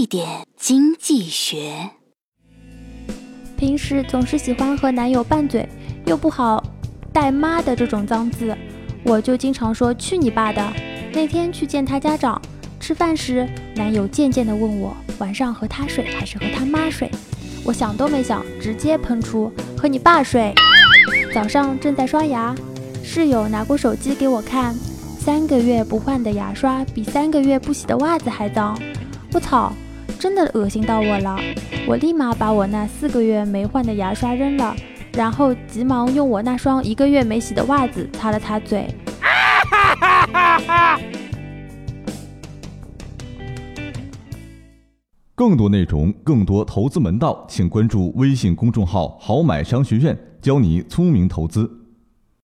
一点经济学。平时总是喜欢和男友拌嘴，又不好带“妈”的这种脏字，我就经常说“去你爸的”。那天去见他家长，吃饭时，男友渐渐地问我晚上和他睡还是和他妈睡，我想都没想，直接喷出和你爸睡。早上正在刷牙，室友拿过手机给我看，三个月不换的牙刷比三个月不洗的袜子还脏。我操，真的恶心到我了！我立马把我那四个月没换的牙刷扔了，然后急忙用我那双一个月没洗的袜子擦了擦嘴。更多内容，更多投资门道，请关注微信公众号“好买商学院”，教你聪明投资。